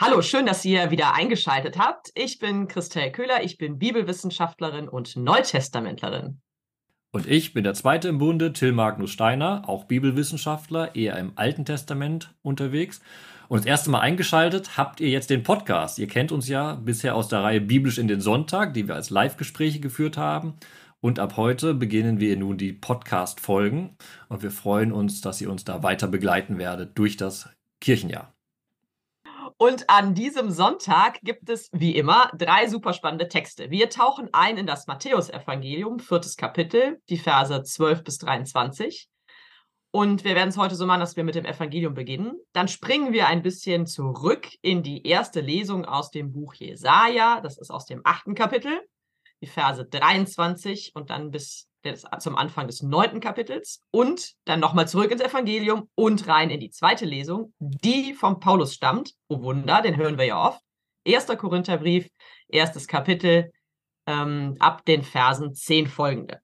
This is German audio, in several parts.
Hallo, schön, dass ihr wieder eingeschaltet habt. Ich bin Christel Köhler, ich bin Bibelwissenschaftlerin und Neutestamentlerin. Und ich bin der zweite im Bunde, Till Magnus Steiner, auch Bibelwissenschaftler, eher im Alten Testament unterwegs. Und das erste Mal eingeschaltet habt ihr jetzt den Podcast. Ihr kennt uns ja bisher aus der Reihe Biblisch in den Sonntag, die wir als Live-Gespräche geführt haben. Und ab heute beginnen wir nun die Podcast-Folgen. Und wir freuen uns, dass ihr uns da weiter begleiten werdet durch das Kirchenjahr. Und an diesem Sonntag gibt es wie immer drei super spannende Texte. Wir tauchen ein in das Matthäusevangelium, viertes Kapitel, die Verse 12 bis 23. Und wir werden es heute so machen, dass wir mit dem Evangelium beginnen. Dann springen wir ein bisschen zurück in die erste Lesung aus dem Buch Jesaja. Das ist aus dem achten Kapitel, die Verse 23 und dann bis des, zum Anfang des neunten Kapitels und dann nochmal zurück ins Evangelium und rein in die zweite Lesung, die vom Paulus stammt. Oh Wunder, den hören wir ja oft. Erster Korintherbrief, erstes Kapitel, ähm, ab den Versen 10 folgende.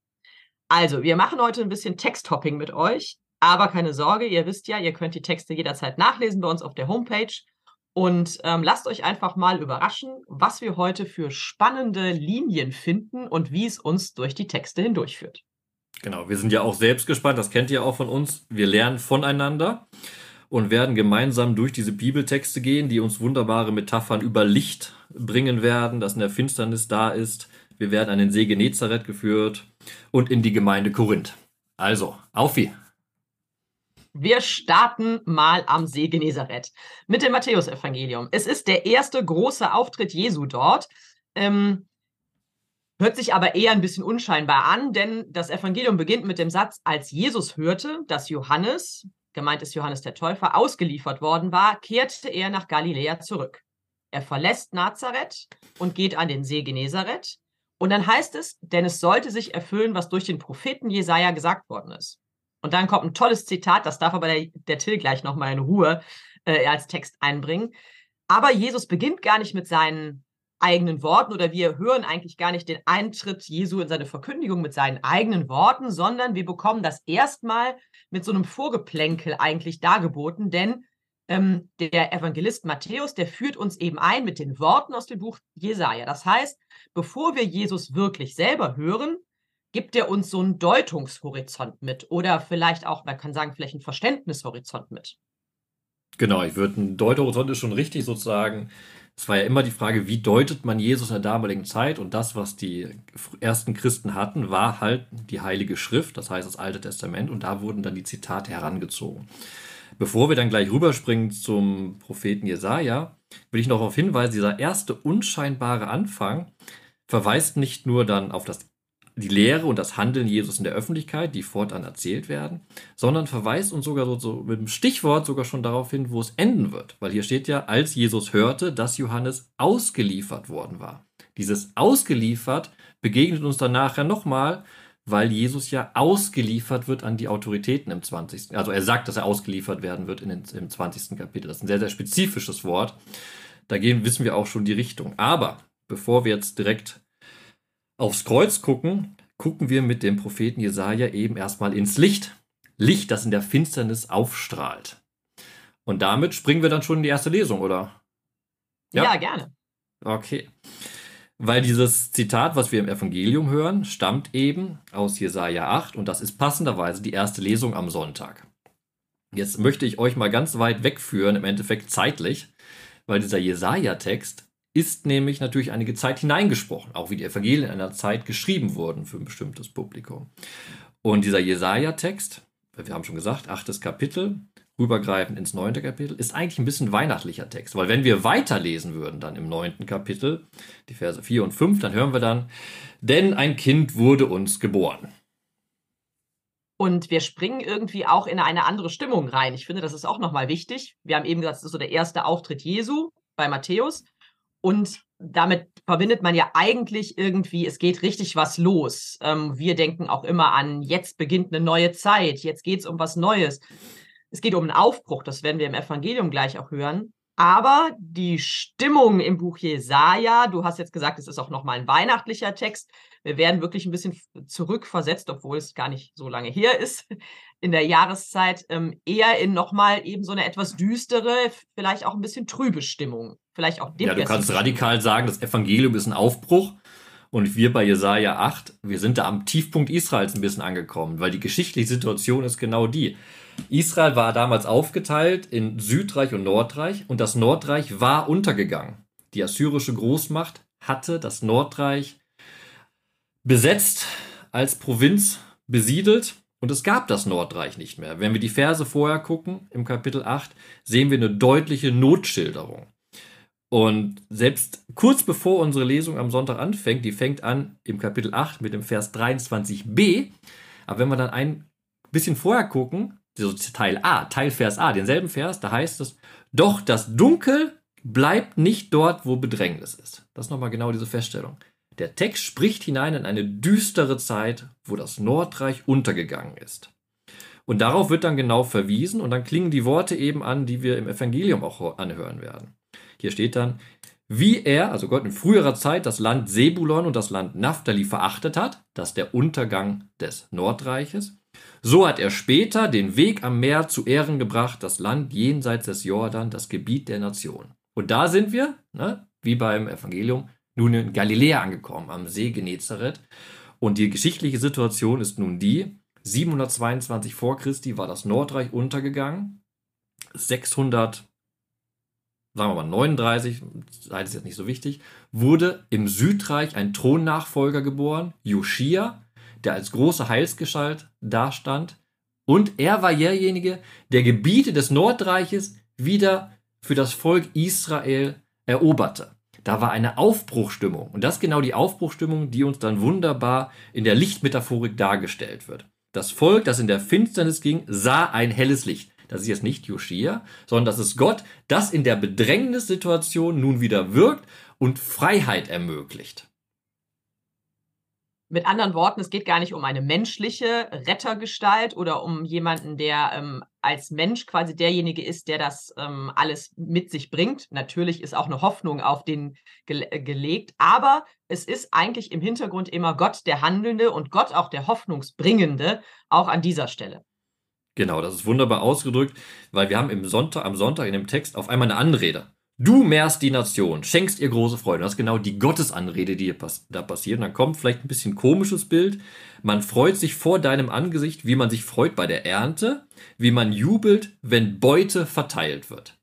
Also, wir machen heute ein bisschen Texthopping mit euch, aber keine Sorge, ihr wisst ja, ihr könnt die Texte jederzeit nachlesen bei uns auf der Homepage. Und ähm, lasst euch einfach mal überraschen, was wir heute für spannende Linien finden und wie es uns durch die Texte hindurchführt. Genau, wir sind ja auch selbst gespannt, das kennt ihr auch von uns. Wir lernen voneinander und werden gemeinsam durch diese Bibeltexte gehen, die uns wunderbare Metaphern über Licht bringen werden, das in der Finsternis da ist. Wir werden an den See Genezareth geführt und in die Gemeinde Korinth. Also, auf wie! Wir starten mal am See Genezareth mit dem Matthäusevangelium. Es ist der erste große Auftritt Jesu dort. Ähm, hört sich aber eher ein bisschen unscheinbar an, denn das Evangelium beginnt mit dem Satz, als Jesus hörte, dass Johannes, gemeint ist Johannes der Täufer, ausgeliefert worden war, kehrte er nach Galiläa zurück. Er verlässt Nazareth und geht an den See Genezareth. Und dann heißt es, denn es sollte sich erfüllen, was durch den Propheten Jesaja gesagt worden ist. Und dann kommt ein tolles Zitat, das darf aber der, der Till gleich nochmal in Ruhe äh, als Text einbringen. Aber Jesus beginnt gar nicht mit seinen eigenen Worten oder wir hören eigentlich gar nicht den Eintritt Jesu in seine Verkündigung mit seinen eigenen Worten, sondern wir bekommen das erstmal mit so einem Vorgeplänkel eigentlich dargeboten, denn ähm, der Evangelist Matthäus, der führt uns eben ein mit den Worten aus dem Buch Jesaja. Das heißt, bevor wir Jesus wirklich selber hören, gibt er uns so einen Deutungshorizont mit oder vielleicht auch, man kann sagen, vielleicht einen Verständnishorizont mit. Genau, ich würde, ein Deutungshorizont ist schon richtig sozusagen. Es war ja immer die Frage, wie deutet man Jesus in der damaligen Zeit? Und das, was die ersten Christen hatten, war halt die Heilige Schrift, das heißt das Alte Testament. Und da wurden dann die Zitate herangezogen. Bevor wir dann gleich rüberspringen zum Propheten Jesaja, will ich noch darauf hinweisen, dieser erste unscheinbare Anfang verweist nicht nur dann auf das die Lehre und das Handeln Jesus in der Öffentlichkeit, die fortan erzählt werden, sondern verweist uns sogar so, so mit dem Stichwort sogar schon darauf hin, wo es enden wird. Weil hier steht ja, als Jesus hörte, dass Johannes ausgeliefert worden war. Dieses ausgeliefert begegnet uns dann nachher nochmal, weil Jesus ja ausgeliefert wird an die Autoritäten im 20. Also er sagt, dass er ausgeliefert werden wird in den, im 20. Kapitel. Das ist ein sehr, sehr spezifisches Wort. Da gehen, wissen wir auch schon die Richtung. Aber bevor wir jetzt direkt aufs Kreuz gucken, gucken wir mit dem Propheten Jesaja eben erstmal ins Licht. Licht, das in der Finsternis aufstrahlt. Und damit springen wir dann schon in die erste Lesung, oder? Ja, ja gerne. Okay. Weil dieses Zitat, was wir im Evangelium hören, stammt eben aus Jesaja 8 und das ist passenderweise die erste Lesung am Sonntag. Jetzt möchte ich euch mal ganz weit wegführen, im Endeffekt zeitlich, weil dieser Jesaja-Text ist nämlich natürlich einige Zeit hineingesprochen, auch wie die Evangelien in einer Zeit geschrieben wurden für ein bestimmtes Publikum. Und dieser Jesaja-Text, wir haben schon gesagt, achtes Kapitel, rübergreifend ins neunte Kapitel, ist eigentlich ein bisschen weihnachtlicher Text, weil wenn wir weiterlesen würden dann im neunten Kapitel, die Verse 4 und 5, dann hören wir dann, denn ein Kind wurde uns geboren. Und wir springen irgendwie auch in eine andere Stimmung rein. Ich finde, das ist auch nochmal wichtig. Wir haben eben gesagt, das ist so der erste Auftritt Jesu bei Matthäus. Und damit verbindet man ja eigentlich irgendwie, es geht richtig was los. Ähm, wir denken auch immer an, jetzt beginnt eine neue Zeit, jetzt geht es um was Neues. Es geht um einen Aufbruch, das werden wir im Evangelium gleich auch hören. Aber die Stimmung im Buch Jesaja, du hast jetzt gesagt, es ist auch nochmal ein weihnachtlicher Text. Wir werden wirklich ein bisschen zurückversetzt, obwohl es gar nicht so lange her ist. in der Jahreszeit ähm, eher in nochmal eben so eine etwas düstere, vielleicht auch ein bisschen trübe Stimmung. Vielleicht auch Ja, du kannst radikal sagen, das Evangelium ist ein Aufbruch. Und wir bei Jesaja 8, wir sind da am Tiefpunkt Israels ein bisschen angekommen, weil die geschichtliche Situation ist genau die. Israel war damals aufgeteilt in Südreich und Nordreich und das Nordreich war untergegangen. Die assyrische Großmacht hatte das Nordreich besetzt, als Provinz besiedelt und es gab das Nordreich nicht mehr. Wenn wir die Verse vorher gucken, im Kapitel 8, sehen wir eine deutliche Notschilderung. Und selbst kurz bevor unsere Lesung am Sonntag anfängt, die fängt an im Kapitel 8 mit dem Vers 23b. Aber wenn wir dann ein bisschen vorher gucken, so Teil A, Teil Vers A, denselben Vers, da heißt es, doch das Dunkel bleibt nicht dort, wo Bedrängnis ist. Das ist nochmal genau diese Feststellung. Der Text spricht hinein in eine düstere Zeit, wo das Nordreich untergegangen ist. Und darauf wird dann genau verwiesen und dann klingen die Worte eben an, die wir im Evangelium auch anhören werden. Hier steht dann, wie er, also Gott in früherer Zeit, das Land Sebulon und das Land Naphtali verachtet hat, das ist der Untergang des Nordreiches, so hat er später den Weg am Meer zu Ehren gebracht, das Land jenseits des Jordan, das Gebiet der Nation. Und da sind wir, ne, wie beim Evangelium, nun in Galiläa angekommen, am See Genezareth. Und die geschichtliche Situation ist nun die, 722 vor Christi war das Nordreich untergegangen, 600 sagen wir mal 39, Zeit ist jetzt nicht so wichtig, wurde im Südreich ein Thronnachfolger geboren, Joschia, der als große Heilsgestalt dastand. Und er war derjenige, der Gebiete des Nordreiches wieder für das Volk Israel eroberte. Da war eine Aufbruchstimmung. Und das ist genau die Aufbruchstimmung, die uns dann wunderbar in der Lichtmetaphorik dargestellt wird. Das Volk, das in der Finsternis ging, sah ein helles Licht. Das ist jetzt nicht Joschia, sondern das ist Gott, das in der Bedrängnissituation nun wieder wirkt und Freiheit ermöglicht. Mit anderen Worten, es geht gar nicht um eine menschliche Rettergestalt oder um jemanden, der ähm, als Mensch quasi derjenige ist, der das ähm, alles mit sich bringt. Natürlich ist auch eine Hoffnung auf den ge äh, gelegt, aber es ist eigentlich im Hintergrund immer Gott der Handelnde und Gott auch der Hoffnungsbringende, auch an dieser Stelle. Genau, das ist wunderbar ausgedrückt, weil wir haben im Sonntag, am Sonntag in dem Text auf einmal eine Anrede. Du mehrst die Nation, schenkst ihr große Freude. Das ist genau die Gottesanrede, die pass da passiert. Und dann kommt vielleicht ein bisschen komisches Bild. Man freut sich vor deinem Angesicht, wie man sich freut bei der Ernte, wie man jubelt, wenn Beute verteilt wird.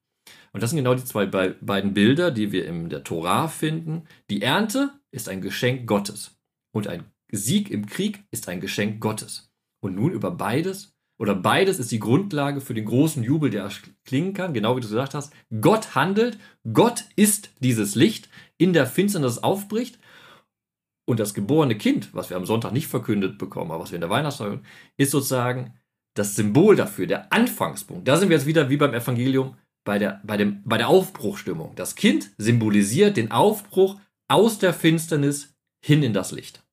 Und das sind genau die zwei be beiden Bilder, die wir in der Torah finden. Die Ernte ist ein Geschenk Gottes und ein Sieg im Krieg ist ein Geschenk Gottes. Und nun über beides oder beides ist die Grundlage für den großen Jubel, der klingen kann, genau wie du gesagt hast. Gott handelt, Gott ist dieses Licht in der Finsternis aufbricht und das geborene Kind, was wir am Sonntag nicht verkündet bekommen, aber was wir in der Weihnachtszeit ist sozusagen das Symbol dafür, der Anfangspunkt. Da sind wir jetzt wieder wie beim Evangelium bei der, bei dem, bei der Aufbruchstimmung. Das Kind symbolisiert den Aufbruch aus der Finsternis hin in das Licht.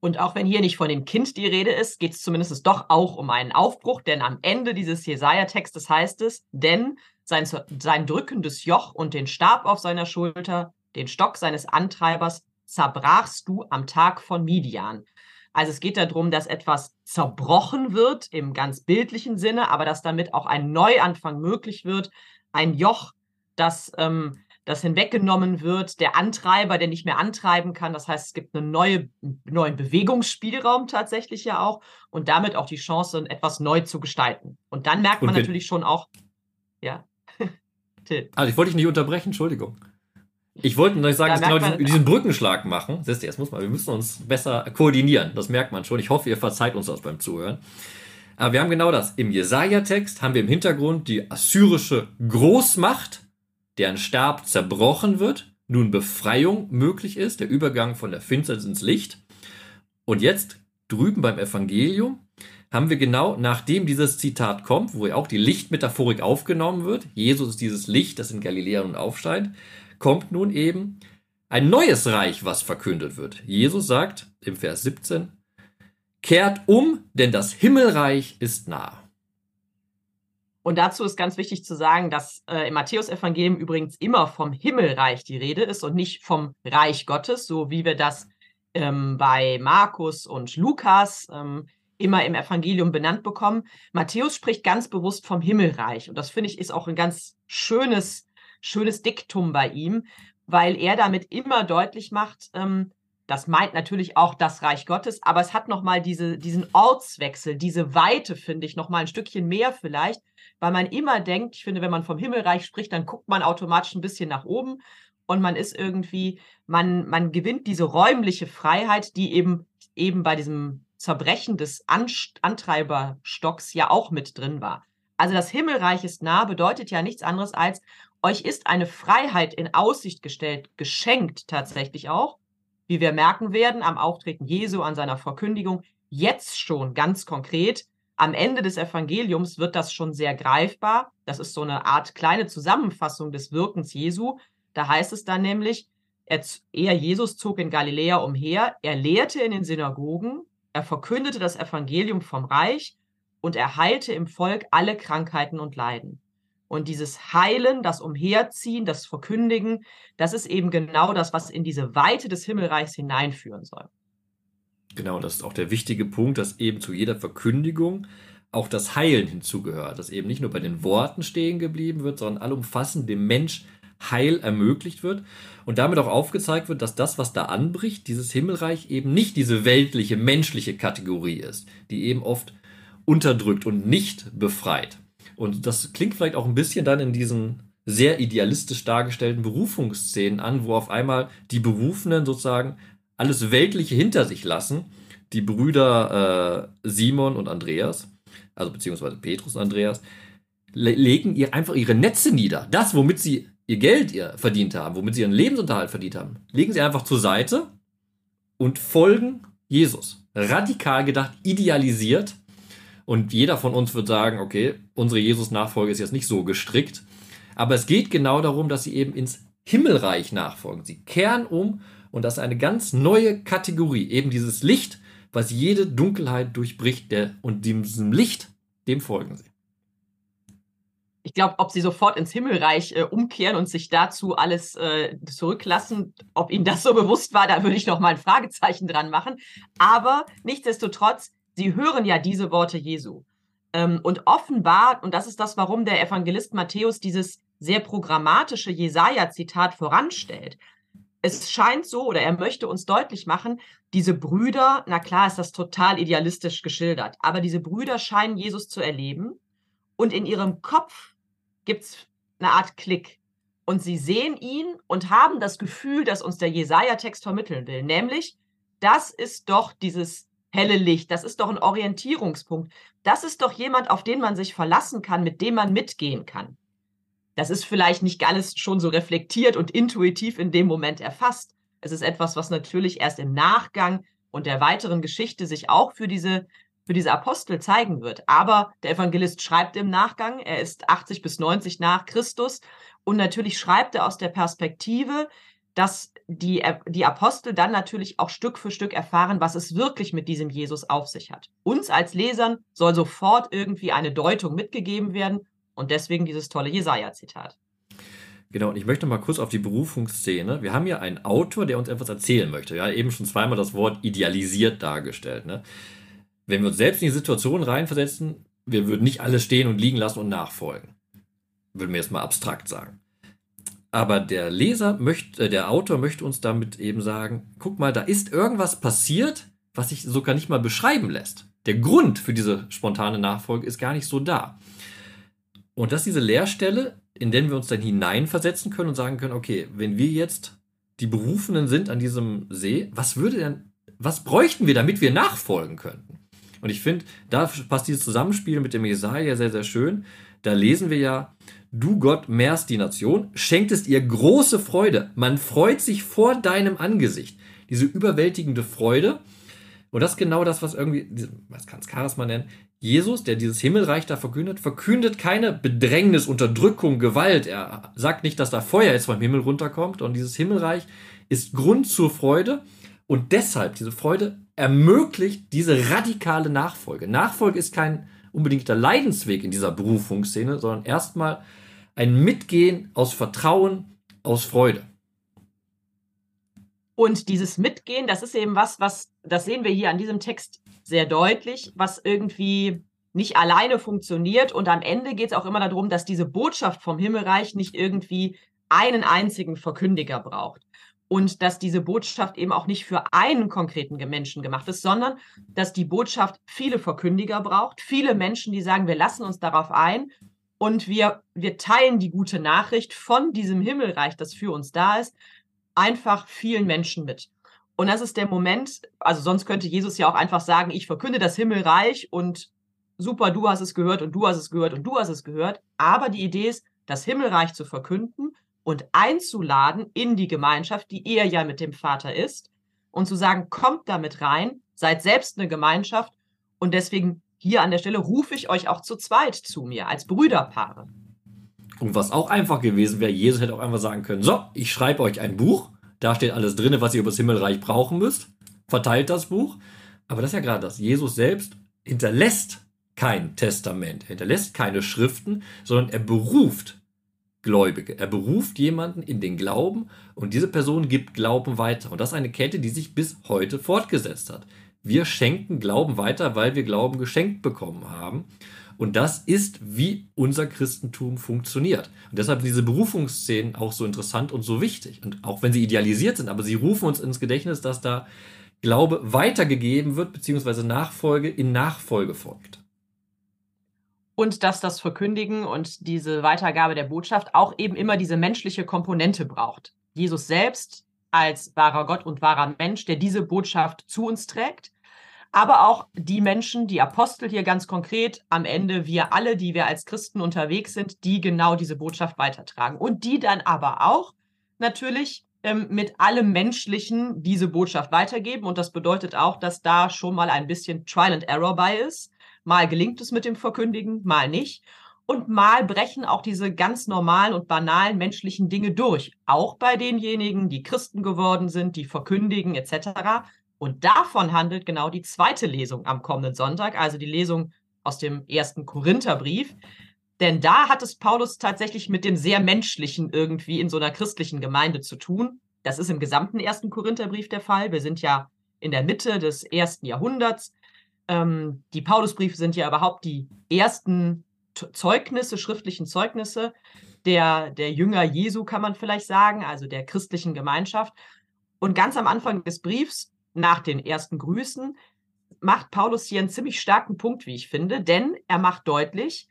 Und auch wenn hier nicht von dem Kind die Rede ist, geht es zumindest doch auch um einen Aufbruch, denn am Ende dieses Jesaja-Textes heißt es, denn sein, sein drückendes Joch und den Stab auf seiner Schulter, den Stock seines Antreibers, zerbrachst du am Tag von Midian. Also es geht darum, dass etwas zerbrochen wird im ganz bildlichen Sinne, aber dass damit auch ein Neuanfang möglich wird, ein Joch, das ähm, das hinweggenommen wird, der Antreiber, der nicht mehr antreiben kann. Das heißt, es gibt einen neue, neuen Bewegungsspielraum tatsächlich ja auch und damit auch die Chance, etwas neu zu gestalten. Und dann merkt man natürlich schon auch, ja. also ich wollte dich nicht unterbrechen, Entschuldigung. Ich wollte noch sagen, dass genau diesen, diesen, Brückenschlag machen. Siehst du, jetzt muss man, wir müssen uns besser koordinieren. Das merkt man schon. Ich hoffe, ihr verzeiht uns das beim Zuhören. Aber wir haben genau das. Im Jesaja-Text haben wir im Hintergrund die assyrische Großmacht, deren Stab zerbrochen wird, nun Befreiung möglich ist, der Übergang von der Finsternis ins Licht. Und jetzt drüben beim Evangelium haben wir genau, nachdem dieses Zitat kommt, wo ja auch die Lichtmetaphorik aufgenommen wird, Jesus ist dieses Licht, das in Galiläa nun aufscheint, kommt nun eben ein neues Reich, was verkündet wird. Jesus sagt im Vers 17, kehrt um, denn das Himmelreich ist nah. Und dazu ist ganz wichtig zu sagen, dass äh, im Matthäusevangelium übrigens immer vom Himmelreich die Rede ist und nicht vom Reich Gottes, so wie wir das ähm, bei Markus und Lukas ähm, immer im Evangelium benannt bekommen. Matthäus spricht ganz bewusst vom Himmelreich. Und das finde ich ist auch ein ganz schönes, schönes Diktum bei ihm, weil er damit immer deutlich macht, ähm, das meint natürlich auch das Reich Gottes, aber es hat nochmal diese, diesen Ortswechsel, diese Weite, finde ich, nochmal ein Stückchen mehr vielleicht, weil man immer denkt, ich finde, wenn man vom Himmelreich spricht, dann guckt man automatisch ein bisschen nach oben und man ist irgendwie, man, man gewinnt diese räumliche Freiheit, die eben, eben bei diesem Zerbrechen des Antreiberstocks ja auch mit drin war. Also das Himmelreich ist nah bedeutet ja nichts anderes als, euch ist eine Freiheit in Aussicht gestellt, geschenkt tatsächlich auch, wie wir merken werden am Auftreten Jesu, an seiner Verkündigung, jetzt schon ganz konkret. Am Ende des Evangeliums wird das schon sehr greifbar. Das ist so eine Art kleine Zusammenfassung des Wirkens Jesu. Da heißt es dann nämlich, er, er Jesus zog in Galiläa umher, er lehrte in den Synagogen, er verkündete das Evangelium vom Reich und er heilte im Volk alle Krankheiten und Leiden. Und dieses Heilen, das Umherziehen, das Verkündigen, das ist eben genau das, was in diese Weite des Himmelreichs hineinführen soll. Genau, das ist auch der wichtige Punkt, dass eben zu jeder Verkündigung auch das Heilen hinzugehört, dass eben nicht nur bei den Worten stehen geblieben wird, sondern allumfassend dem Mensch Heil ermöglicht wird und damit auch aufgezeigt wird, dass das, was da anbricht, dieses Himmelreich eben nicht diese weltliche, menschliche Kategorie ist, die eben oft unterdrückt und nicht befreit. Und das klingt vielleicht auch ein bisschen dann in diesen sehr idealistisch dargestellten Berufungsszenen an, wo auf einmal die Berufenen sozusagen alles Weltliche hinter sich lassen. Die Brüder äh, Simon und Andreas, also beziehungsweise Petrus und Andreas, le legen ihr einfach ihre Netze nieder. Das, womit sie ihr Geld ihr verdient haben, womit sie ihren Lebensunterhalt verdient haben, legen sie einfach zur Seite und folgen Jesus. Radikal gedacht, idealisiert und jeder von uns wird sagen, okay, unsere Jesus-Nachfolge ist jetzt nicht so gestrickt. Aber es geht genau darum, dass sie eben ins Himmelreich nachfolgen. Sie kehren um und das ist eine ganz neue Kategorie. Eben dieses Licht, was jede Dunkelheit durchbricht. Der, und diesem Licht, dem folgen sie. Ich glaube, ob sie sofort ins Himmelreich äh, umkehren und sich dazu alles äh, zurücklassen, ob ihnen das so bewusst war, da würde ich noch mal ein Fragezeichen dran machen. Aber nichtsdestotrotz, sie hören ja diese Worte Jesu. Ähm, und offenbar, und das ist das, warum der Evangelist Matthäus dieses sehr programmatische Jesaja-Zitat voranstellt. Es scheint so, oder er möchte uns deutlich machen, diese Brüder, na klar ist das total idealistisch geschildert, aber diese Brüder scheinen Jesus zu erleben und in ihrem Kopf gibt es eine Art Klick. Und sie sehen ihn und haben das Gefühl, dass uns der Jesaja-Text vermitteln will, nämlich, das ist doch dieses helle Licht. Das ist doch ein Orientierungspunkt. Das ist doch jemand, auf den man sich verlassen kann, mit dem man mitgehen kann. Das ist vielleicht nicht alles schon so reflektiert und intuitiv in dem Moment erfasst. Es ist etwas, was natürlich erst im Nachgang und der weiteren Geschichte sich auch für diese, für diese Apostel zeigen wird. Aber der Evangelist schreibt im Nachgang, er ist 80 bis 90 nach Christus und natürlich schreibt er aus der Perspektive, dass die, die Apostel dann natürlich auch Stück für Stück erfahren, was es wirklich mit diesem Jesus auf sich hat. Uns als Lesern soll sofort irgendwie eine Deutung mitgegeben werden und deswegen dieses tolle Jesaja-Zitat. Genau, und ich möchte mal kurz auf die Berufungsszene. Wir haben ja einen Autor, der uns etwas erzählen möchte. Ja, eben schon zweimal das Wort idealisiert dargestellt. Ne? Wenn wir uns selbst in die Situation reinversetzen, wir würden nicht alles stehen und liegen lassen und nachfolgen. Würden wir jetzt mal abstrakt sagen. Aber der Leser möchte, äh, der Autor möchte uns damit eben sagen, guck mal, da ist irgendwas passiert, was sich sogar nicht mal beschreiben lässt. Der Grund für diese spontane Nachfolge ist gar nicht so da. Und das ist diese Leerstelle, in der wir uns dann hineinversetzen können und sagen können, okay, wenn wir jetzt die Berufenen sind an diesem See, was würde denn, was bräuchten wir, damit wir nachfolgen könnten? Und ich finde, da passt dieses Zusammenspiel mit dem Jesaja sehr, sehr schön. Da lesen wir ja, Du Gott mehrst die Nation, schenktest ihr große Freude. Man freut sich vor deinem Angesicht. Diese überwältigende Freude. Und das ist genau das, was irgendwie, was kann es Charisma nennen? Jesus, der dieses Himmelreich da verkündet, verkündet keine Bedrängnis, Unterdrückung, Gewalt. Er sagt nicht, dass da Feuer jetzt vom Himmel runterkommt. Und dieses Himmelreich ist Grund zur Freude. Und deshalb, diese Freude ermöglicht diese radikale Nachfolge. Nachfolge ist kein unbedingt der Leidensweg in dieser Berufungsszene, sondern erstmal ein Mitgehen aus Vertrauen, aus Freude. Und dieses Mitgehen, das ist eben was, was, das sehen wir hier an diesem Text sehr deutlich, was irgendwie nicht alleine funktioniert. Und am Ende geht es auch immer darum, dass diese Botschaft vom Himmelreich nicht irgendwie einen einzigen Verkündiger braucht. Und dass diese Botschaft eben auch nicht für einen konkreten Menschen gemacht ist, sondern dass die Botschaft viele Verkündiger braucht, viele Menschen, die sagen, wir lassen uns darauf ein und wir, wir teilen die gute Nachricht von diesem Himmelreich, das für uns da ist, einfach vielen Menschen mit. Und das ist der Moment, also sonst könnte Jesus ja auch einfach sagen, ich verkünde das Himmelreich und super, du hast es gehört und du hast es gehört und du hast es gehört. Aber die Idee ist, das Himmelreich zu verkünden und einzuladen in die Gemeinschaft, die er ja mit dem Vater ist, und zu sagen, kommt damit rein, seid selbst eine Gemeinschaft und deswegen hier an der Stelle rufe ich euch auch zu zweit zu mir als Brüderpaare. Und was auch einfach gewesen wäre, Jesus hätte auch einfach sagen können, so, ich schreibe euch ein Buch, da steht alles drin, was ihr über das Himmelreich brauchen müsst, verteilt das Buch. Aber das ist ja gerade das. Jesus selbst hinterlässt kein Testament, er hinterlässt keine Schriften, sondern er beruft Gläubige. Er beruft jemanden in den Glauben und diese Person gibt Glauben weiter. Und das ist eine Kette, die sich bis heute fortgesetzt hat. Wir schenken Glauben weiter, weil wir Glauben geschenkt bekommen haben. Und das ist, wie unser Christentum funktioniert. Und deshalb sind diese Berufungsszenen auch so interessant und so wichtig. Und auch wenn sie idealisiert sind, aber sie rufen uns ins Gedächtnis, dass da Glaube weitergegeben wird, beziehungsweise Nachfolge in Nachfolge folgt. Und dass das Verkündigen und diese Weitergabe der Botschaft auch eben immer diese menschliche Komponente braucht. Jesus selbst als wahrer Gott und wahrer Mensch, der diese Botschaft zu uns trägt aber auch die Menschen, die Apostel hier ganz konkret, am Ende wir alle, die wir als Christen unterwegs sind, die genau diese Botschaft weitertragen und die dann aber auch natürlich ähm, mit allem Menschlichen diese Botschaft weitergeben. Und das bedeutet auch, dass da schon mal ein bisschen Trial and Error bei ist. Mal gelingt es mit dem Verkündigen, mal nicht. Und mal brechen auch diese ganz normalen und banalen menschlichen Dinge durch. Auch bei denjenigen, die Christen geworden sind, die verkündigen etc. Und davon handelt genau die zweite Lesung am kommenden Sonntag, also die Lesung aus dem ersten Korintherbrief. Denn da hat es Paulus tatsächlich mit dem sehr menschlichen irgendwie in so einer christlichen Gemeinde zu tun. Das ist im gesamten ersten Korintherbrief der Fall. Wir sind ja in der Mitte des ersten Jahrhunderts. Ähm, die Paulusbriefe sind ja überhaupt die ersten Zeugnisse, schriftlichen Zeugnisse der, der Jünger Jesu, kann man vielleicht sagen, also der christlichen Gemeinschaft. Und ganz am Anfang des Briefs nach den ersten Grüßen macht Paulus hier einen ziemlich starken Punkt, wie ich finde, denn er macht deutlich,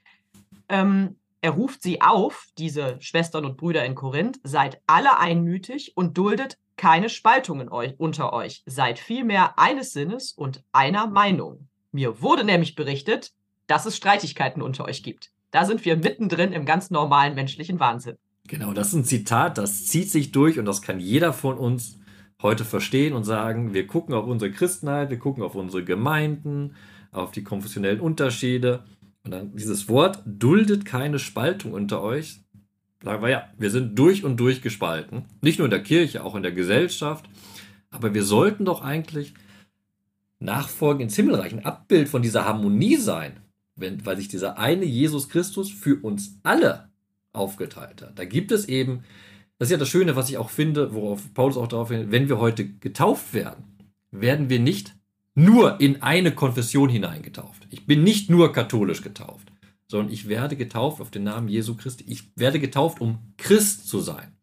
ähm, er ruft sie auf, diese Schwestern und Brüder in Korinth, seid alle einmütig und duldet keine Spaltungen euch, unter euch, seid vielmehr eines Sinnes und einer Meinung. Mir wurde nämlich berichtet, dass es Streitigkeiten unter euch gibt. Da sind wir mittendrin im ganz normalen menschlichen Wahnsinn. Genau, das ist ein Zitat, das zieht sich durch und das kann jeder von uns heute verstehen und sagen, wir gucken auf unsere Christenheit, wir gucken auf unsere Gemeinden, auf die konfessionellen Unterschiede. Und dann dieses Wort duldet keine Spaltung unter euch. Sagen wir ja, wir sind durch und durch gespalten. Nicht nur in der Kirche, auch in der Gesellschaft. Aber wir sollten doch eigentlich Nachfolgen ins Himmelreich, ein Abbild von dieser Harmonie sein, wenn, weil sich dieser eine Jesus Christus für uns alle aufgeteilt hat. Da gibt es eben das ist ja das Schöne, was ich auch finde, worauf Paulus auch darauf hin, wenn wir heute getauft werden, werden wir nicht nur in eine Konfession hineingetauft. Ich bin nicht nur katholisch getauft, sondern ich werde getauft auf den Namen Jesu Christi. Ich werde getauft, um Christ zu sein.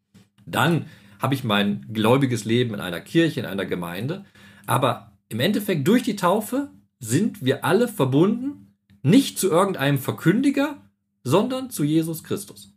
Dann habe ich mein gläubiges Leben in einer Kirche, in einer Gemeinde. Aber im Endeffekt durch die Taufe sind wir alle verbunden, nicht zu irgendeinem Verkündiger, sondern zu Jesus Christus.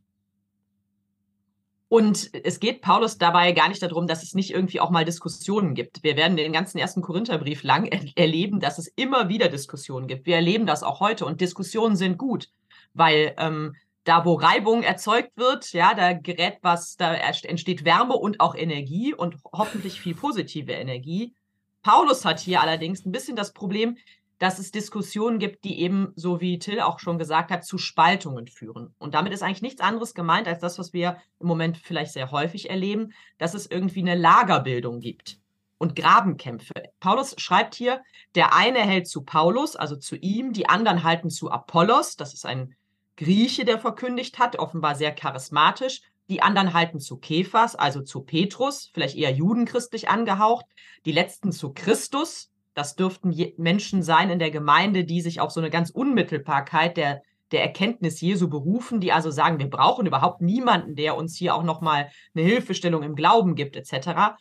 Und es geht Paulus dabei gar nicht darum, dass es nicht irgendwie auch mal Diskussionen gibt. Wir werden den ganzen ersten Korintherbrief lang er erleben, dass es immer wieder Diskussionen gibt. Wir erleben das auch heute und Diskussionen sind gut, weil ähm, da, wo Reibung erzeugt wird, ja, da gerät was, da entsteht Wärme und auch Energie und hoffentlich viel positive Energie. Paulus hat hier allerdings ein bisschen das Problem, dass es Diskussionen gibt, die eben, so wie Till auch schon gesagt hat, zu Spaltungen führen. Und damit ist eigentlich nichts anderes gemeint als das, was wir im Moment vielleicht sehr häufig erleben, dass es irgendwie eine Lagerbildung gibt und Grabenkämpfe. Paulus schreibt hier, der eine hält zu Paulus, also zu ihm, die anderen halten zu Apollos, das ist ein Grieche, der verkündigt hat, offenbar sehr charismatisch. Die anderen halten zu Kephas, also zu Petrus, vielleicht eher judenchristlich angehaucht. Die letzten zu Christus, Das dürften Menschen sein in der Gemeinde, die sich auf so eine ganz Unmittelbarkeit der, der Erkenntnis Jesu berufen, die also sagen, wir brauchen überhaupt niemanden, der uns hier auch nochmal eine Hilfestellung im Glauben gibt, etc.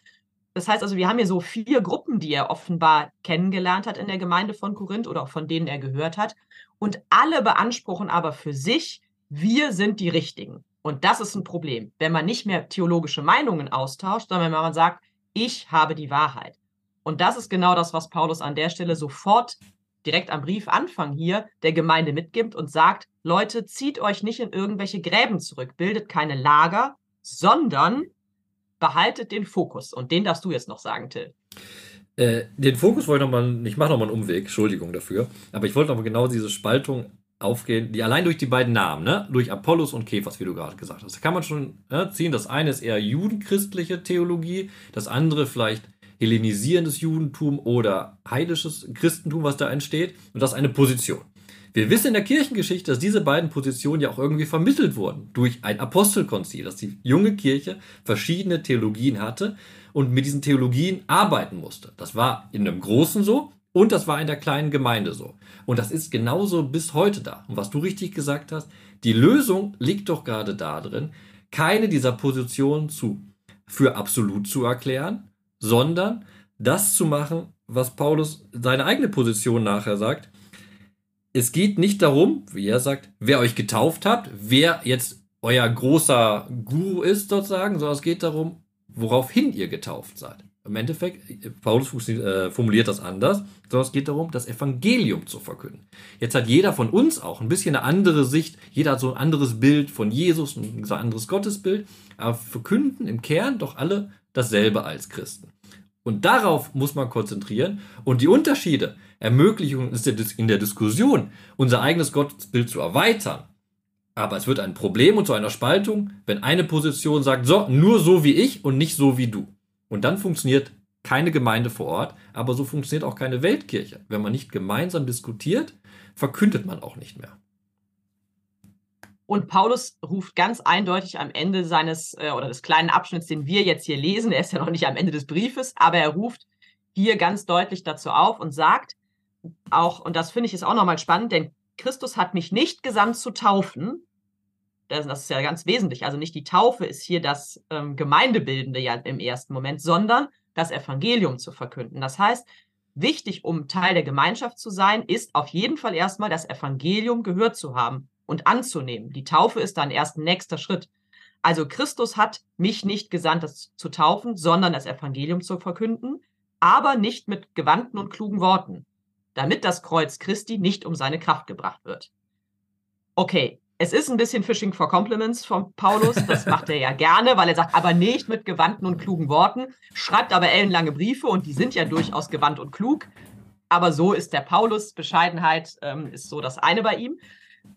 Das heißt also, wir haben hier so vier Gruppen, die er offenbar kennengelernt hat in der Gemeinde von Korinth oder auch von denen er gehört hat. Und alle beanspruchen aber für sich, wir sind die Richtigen. Und das ist ein Problem, wenn man nicht mehr theologische Meinungen austauscht, sondern wenn man sagt, ich habe die Wahrheit. Und das ist genau das, was Paulus an der Stelle sofort direkt am Briefanfang hier der Gemeinde mitgibt und sagt, Leute, zieht euch nicht in irgendwelche Gräben zurück, bildet keine Lager, sondern behaltet den Fokus. Und den darfst du jetzt noch sagen, Till. Äh, den Fokus wollte ich nochmal, ich mache nochmal einen Umweg, Entschuldigung dafür, aber ich wollte nochmal genau diese Spaltung aufgehen, die allein durch die beiden Namen, ne? durch Apollos und Kephas, wie du gerade gesagt hast, da kann man schon ne, ziehen. Das eine ist eher judenchristliche Theologie, das andere vielleicht hellenisierendes Judentum oder heidisches Christentum, was da entsteht. Und das ist eine Position. Wir wissen in der Kirchengeschichte, dass diese beiden Positionen ja auch irgendwie vermittelt wurden durch ein Apostelkonzil, dass die junge Kirche verschiedene Theologien hatte und mit diesen Theologien arbeiten musste. Das war in einem Großen so und das war in der kleinen Gemeinde so. Und das ist genauso bis heute da. Und was du richtig gesagt hast, die Lösung liegt doch gerade darin, keine dieser Positionen zu, für absolut zu erklären, sondern das zu machen, was Paulus seine eigene Position nachher sagt. Es geht nicht darum, wie er sagt, wer euch getauft hat, wer jetzt euer großer Guru ist sozusagen, sondern es geht darum, woraufhin ihr getauft seid. Im Endeffekt, Paulus äh, formuliert das anders, sondern es geht darum, das Evangelium zu verkünden. Jetzt hat jeder von uns auch ein bisschen eine andere Sicht, jeder hat so ein anderes Bild von Jesus, ein anderes Gottesbild, aber verkünden im Kern doch alle dasselbe als Christen. Und darauf muss man konzentrieren und die Unterschiede ermöglichen uns in der Diskussion, unser eigenes Gottesbild zu erweitern. Aber es wird ein Problem und zu einer Spaltung, wenn eine Position sagt, so, nur so wie ich und nicht so wie du. Und dann funktioniert keine Gemeinde vor Ort, aber so funktioniert auch keine Weltkirche. Wenn man nicht gemeinsam diskutiert, verkündet man auch nicht mehr. Und Paulus ruft ganz eindeutig am Ende seines äh, oder des kleinen Abschnitts, den wir jetzt hier lesen, er ist ja noch nicht am Ende des Briefes, aber er ruft hier ganz deutlich dazu auf und sagt auch, und das finde ich ist auch nochmal spannend, denn Christus hat mich nicht gesandt zu taufen, das, das ist ja ganz wesentlich. Also nicht die Taufe ist hier das ähm, Gemeindebildende ja im ersten Moment, sondern das Evangelium zu verkünden. Das heißt, wichtig, um Teil der Gemeinschaft zu sein, ist auf jeden Fall erstmal das Evangelium gehört zu haben und anzunehmen. Die Taufe ist dann erst ein nächster Schritt. Also Christus hat mich nicht gesandt, das zu taufen, sondern das Evangelium zu verkünden, aber nicht mit gewandten und klugen Worten, damit das Kreuz Christi nicht um seine Kraft gebracht wird. Okay, es ist ein bisschen Fishing for Compliments von Paulus. Das macht er ja gerne, weil er sagt, aber nicht mit gewandten und klugen Worten. Schreibt aber ellenlange Briefe und die sind ja durchaus gewandt und klug. Aber so ist der Paulus. Bescheidenheit ähm, ist so das eine bei ihm.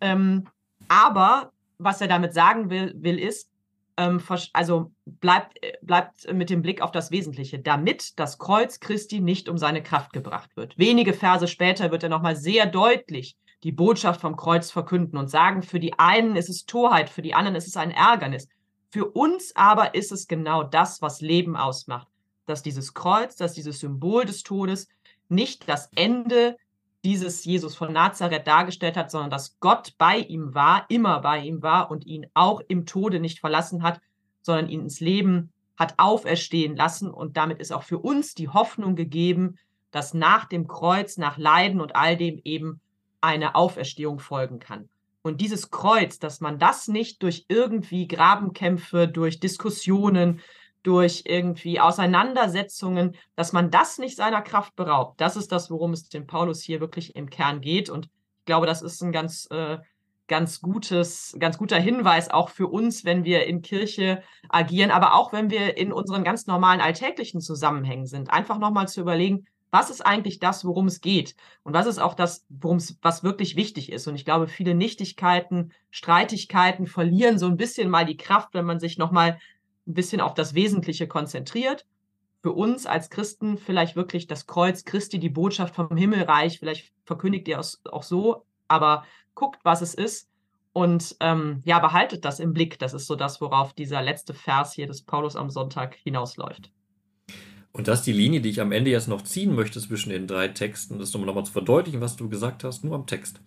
Ähm, aber was er damit sagen will, will ist, ähm, also bleibt, bleibt mit dem Blick auf das Wesentliche, damit das Kreuz Christi nicht um seine Kraft gebracht wird. Wenige Verse später wird er nochmal sehr deutlich die Botschaft vom Kreuz verkünden und sagen, für die einen ist es Torheit, für die anderen ist es ein Ärgernis. Für uns aber ist es genau das, was Leben ausmacht. Dass dieses Kreuz, dass dieses Symbol des Todes nicht das Ende dieses Jesus von Nazareth dargestellt hat, sondern dass Gott bei ihm war, immer bei ihm war und ihn auch im Tode nicht verlassen hat, sondern ihn ins Leben hat auferstehen lassen. Und damit ist auch für uns die Hoffnung gegeben, dass nach dem Kreuz, nach Leiden und all dem eben eine Auferstehung folgen kann. Und dieses Kreuz, dass man das nicht durch irgendwie Grabenkämpfe, durch Diskussionen, durch irgendwie Auseinandersetzungen, dass man das nicht seiner Kraft beraubt, das ist das, worum es dem Paulus hier wirklich im Kern geht. Und ich glaube, das ist ein ganz, äh, ganz gutes, ganz guter Hinweis auch für uns, wenn wir in Kirche agieren, aber auch wenn wir in unseren ganz normalen alltäglichen Zusammenhängen sind. Einfach nochmal zu überlegen, was ist eigentlich das, worum es geht? Und was ist auch das, worum es, was wirklich wichtig ist? Und ich glaube, viele Nichtigkeiten, Streitigkeiten verlieren so ein bisschen mal die Kraft, wenn man sich nochmal ein bisschen auf das Wesentliche konzentriert. Für uns als Christen vielleicht wirklich das Kreuz Christi, die Botschaft vom Himmelreich, vielleicht verkündigt ihr es auch so, aber guckt, was es ist und ähm, ja, behaltet das im Blick. Das ist so das, worauf dieser letzte Vers hier des Paulus am Sonntag hinausläuft. Und das ist die Linie, die ich am Ende jetzt noch ziehen möchte zwischen den drei Texten, das nochmal zu verdeutlichen, was du gesagt hast, nur am Text.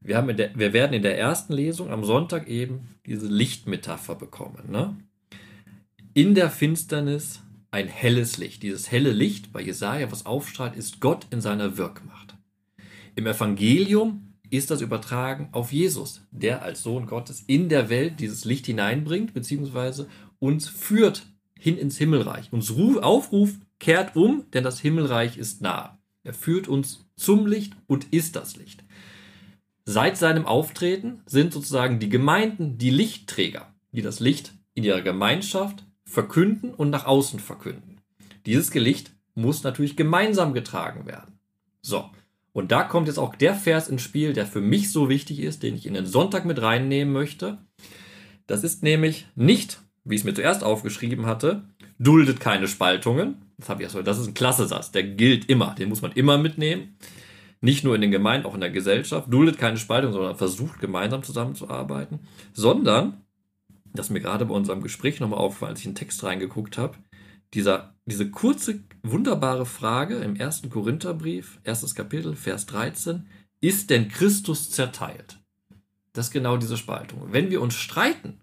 Wir, haben der, wir werden in der ersten Lesung am Sonntag eben diese Lichtmetapher bekommen. Ne? In der Finsternis ein helles Licht. Dieses helle Licht bei Jesaja, was aufstrahlt, ist Gott in seiner Wirkmacht. Im Evangelium ist das übertragen auf Jesus, der als Sohn Gottes in der Welt dieses Licht hineinbringt, beziehungsweise uns führt hin ins Himmelreich, uns aufruft, kehrt um, denn das Himmelreich ist nah. Er führt uns zum Licht und ist das Licht. Seit seinem Auftreten sind sozusagen die Gemeinden die Lichtträger, die das Licht in ihrer Gemeinschaft verkünden und nach außen verkünden. Dieses Licht muss natürlich gemeinsam getragen werden. So, und da kommt jetzt auch der Vers ins Spiel, der für mich so wichtig ist, den ich in den Sonntag mit reinnehmen möchte. Das ist nämlich nicht wie ich es mir zuerst aufgeschrieben hatte, duldet keine Spaltungen. Das habe ich erst Das ist ein klasse Satz, der gilt immer. Den muss man immer mitnehmen. Nicht nur in den Gemeinden, auch in der Gesellschaft. Duldet keine Spaltung, sondern versucht gemeinsam zusammenzuarbeiten. Sondern, das ist mir gerade bei unserem Gespräch nochmal aufgefallen, als ich in den Text reingeguckt habe, dieser, diese kurze, wunderbare Frage im ersten Korintherbrief, erstes Kapitel, Vers 13, ist denn Christus zerteilt? Das ist genau diese Spaltung. Wenn wir uns streiten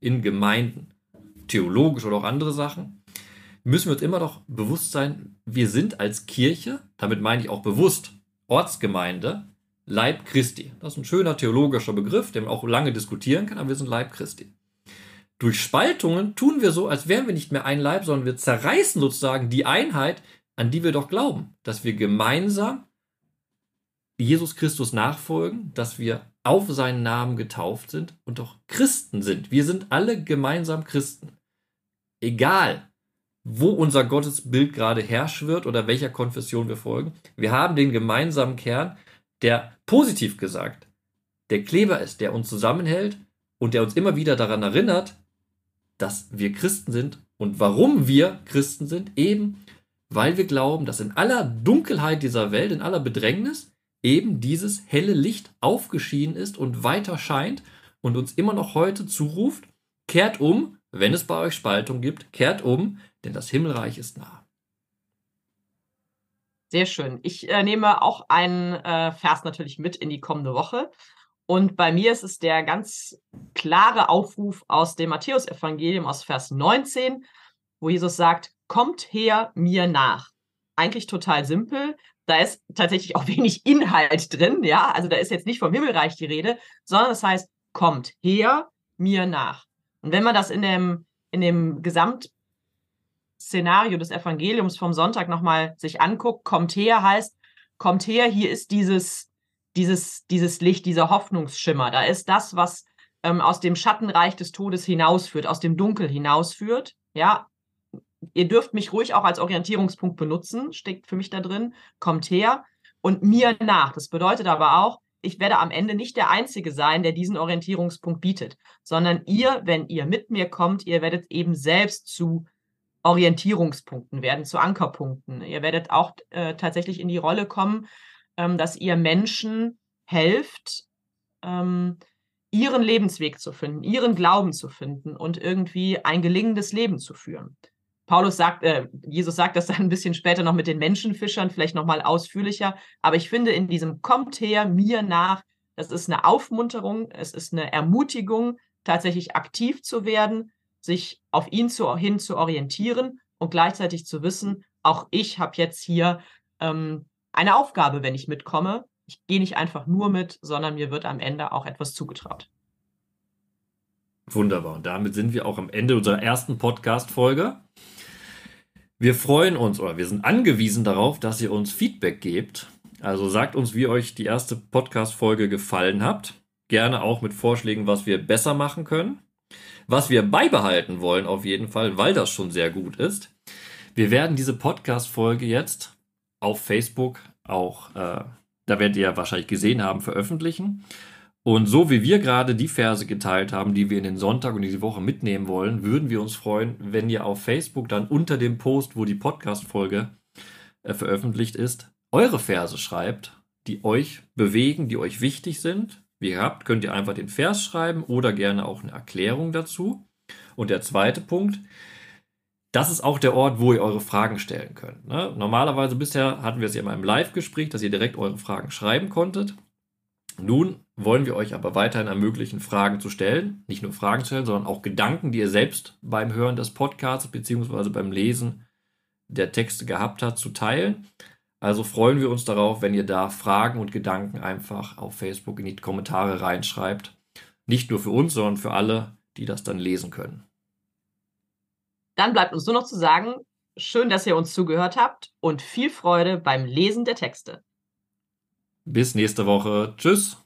in Gemeinden, theologisch oder auch andere Sachen, müssen wir uns immer noch bewusst sein, wir sind als Kirche, damit meine ich auch bewusst Ortsgemeinde, Leib Christi. Das ist ein schöner theologischer Begriff, den man auch lange diskutieren kann, aber wir sind Leib Christi. Durch Spaltungen tun wir so, als wären wir nicht mehr ein Leib, sondern wir zerreißen sozusagen die Einheit, an die wir doch glauben, dass wir gemeinsam Jesus Christus nachfolgen, dass wir auf seinen Namen getauft sind und doch Christen sind. Wir sind alle gemeinsam Christen egal wo unser Gottesbild gerade herrscht wird oder welcher Konfession wir folgen, wir haben den gemeinsamen Kern, der positiv gesagt der Kleber ist, der uns zusammenhält und der uns immer wieder daran erinnert, dass wir Christen sind und warum wir Christen sind, eben weil wir glauben, dass in aller Dunkelheit dieser Welt, in aller Bedrängnis, eben dieses helle Licht aufgeschieden ist und weiter scheint und uns immer noch heute zuruft, kehrt um wenn es bei euch Spaltung gibt, kehrt um, denn das Himmelreich ist nah. Sehr schön. Ich äh, nehme auch einen äh, Vers natürlich mit in die kommende Woche. Und bei mir ist es der ganz klare Aufruf aus dem Matthäusevangelium aus Vers 19, wo Jesus sagt, kommt her mir nach. Eigentlich total simpel. Da ist tatsächlich auch wenig Inhalt drin, ja. Also da ist jetzt nicht vom Himmelreich die Rede, sondern es das heißt, kommt her mir nach. Und wenn man das in dem, in dem Gesamtszenario des Evangeliums vom Sonntag nochmal sich anguckt, kommt her heißt, kommt her, hier ist dieses, dieses, dieses Licht, dieser Hoffnungsschimmer. Da ist das, was ähm, aus dem Schattenreich des Todes hinausführt, aus dem Dunkel hinausführt. Ja, ihr dürft mich ruhig auch als Orientierungspunkt benutzen, steckt für mich da drin, kommt her und mir nach. Das bedeutet aber auch, ich werde am Ende nicht der Einzige sein, der diesen Orientierungspunkt bietet, sondern ihr, wenn ihr mit mir kommt, ihr werdet eben selbst zu Orientierungspunkten werden, zu Ankerpunkten. Ihr werdet auch äh, tatsächlich in die Rolle kommen, ähm, dass ihr Menschen helft, ähm, ihren Lebensweg zu finden, ihren Glauben zu finden und irgendwie ein gelingendes Leben zu führen. Paulus sagt, äh, Jesus sagt das dann ein bisschen später noch mit den Menschenfischern, vielleicht nochmal ausführlicher. Aber ich finde, in diesem Kommt her, mir nach, das ist eine Aufmunterung, es ist eine Ermutigung, tatsächlich aktiv zu werden, sich auf ihn zu, hin zu orientieren und gleichzeitig zu wissen, auch ich habe jetzt hier ähm, eine Aufgabe, wenn ich mitkomme. Ich gehe nicht einfach nur mit, sondern mir wird am Ende auch etwas zugetraut. Wunderbar. Und damit sind wir auch am Ende unserer ersten Podcast-Folge. Wir freuen uns oder wir sind angewiesen darauf, dass ihr uns Feedback gebt. Also sagt uns, wie euch die erste Podcast-Folge gefallen hat. Gerne auch mit Vorschlägen, was wir besser machen können. Was wir beibehalten wollen auf jeden Fall, weil das schon sehr gut ist. Wir werden diese Podcast-Folge jetzt auf Facebook auch, äh, da werdet ihr ja wahrscheinlich gesehen haben, veröffentlichen. Und so wie wir gerade die Verse geteilt haben, die wir in den Sonntag und diese Woche mitnehmen wollen, würden wir uns freuen, wenn ihr auf Facebook dann unter dem Post, wo die Podcast-Folge äh, veröffentlicht ist, eure Verse schreibt, die euch bewegen, die euch wichtig sind. Wie ihr habt, könnt ihr einfach den Vers schreiben oder gerne auch eine Erklärung dazu. Und der zweite Punkt, das ist auch der Ort, wo ihr eure Fragen stellen könnt. Ne? Normalerweise bisher hatten wir es ja immer im Live-Gespräch, dass ihr direkt eure Fragen schreiben konntet. Nun wollen wir euch aber weiterhin ermöglichen, Fragen zu stellen. Nicht nur Fragen zu stellen, sondern auch Gedanken, die ihr selbst beim Hören des Podcasts bzw. beim Lesen der Texte gehabt habt, zu teilen. Also freuen wir uns darauf, wenn ihr da Fragen und Gedanken einfach auf Facebook in die Kommentare reinschreibt. Nicht nur für uns, sondern für alle, die das dann lesen können. Dann bleibt uns nur noch zu sagen, schön, dass ihr uns zugehört habt und viel Freude beim Lesen der Texte. Bis nächste Woche. Tschüss.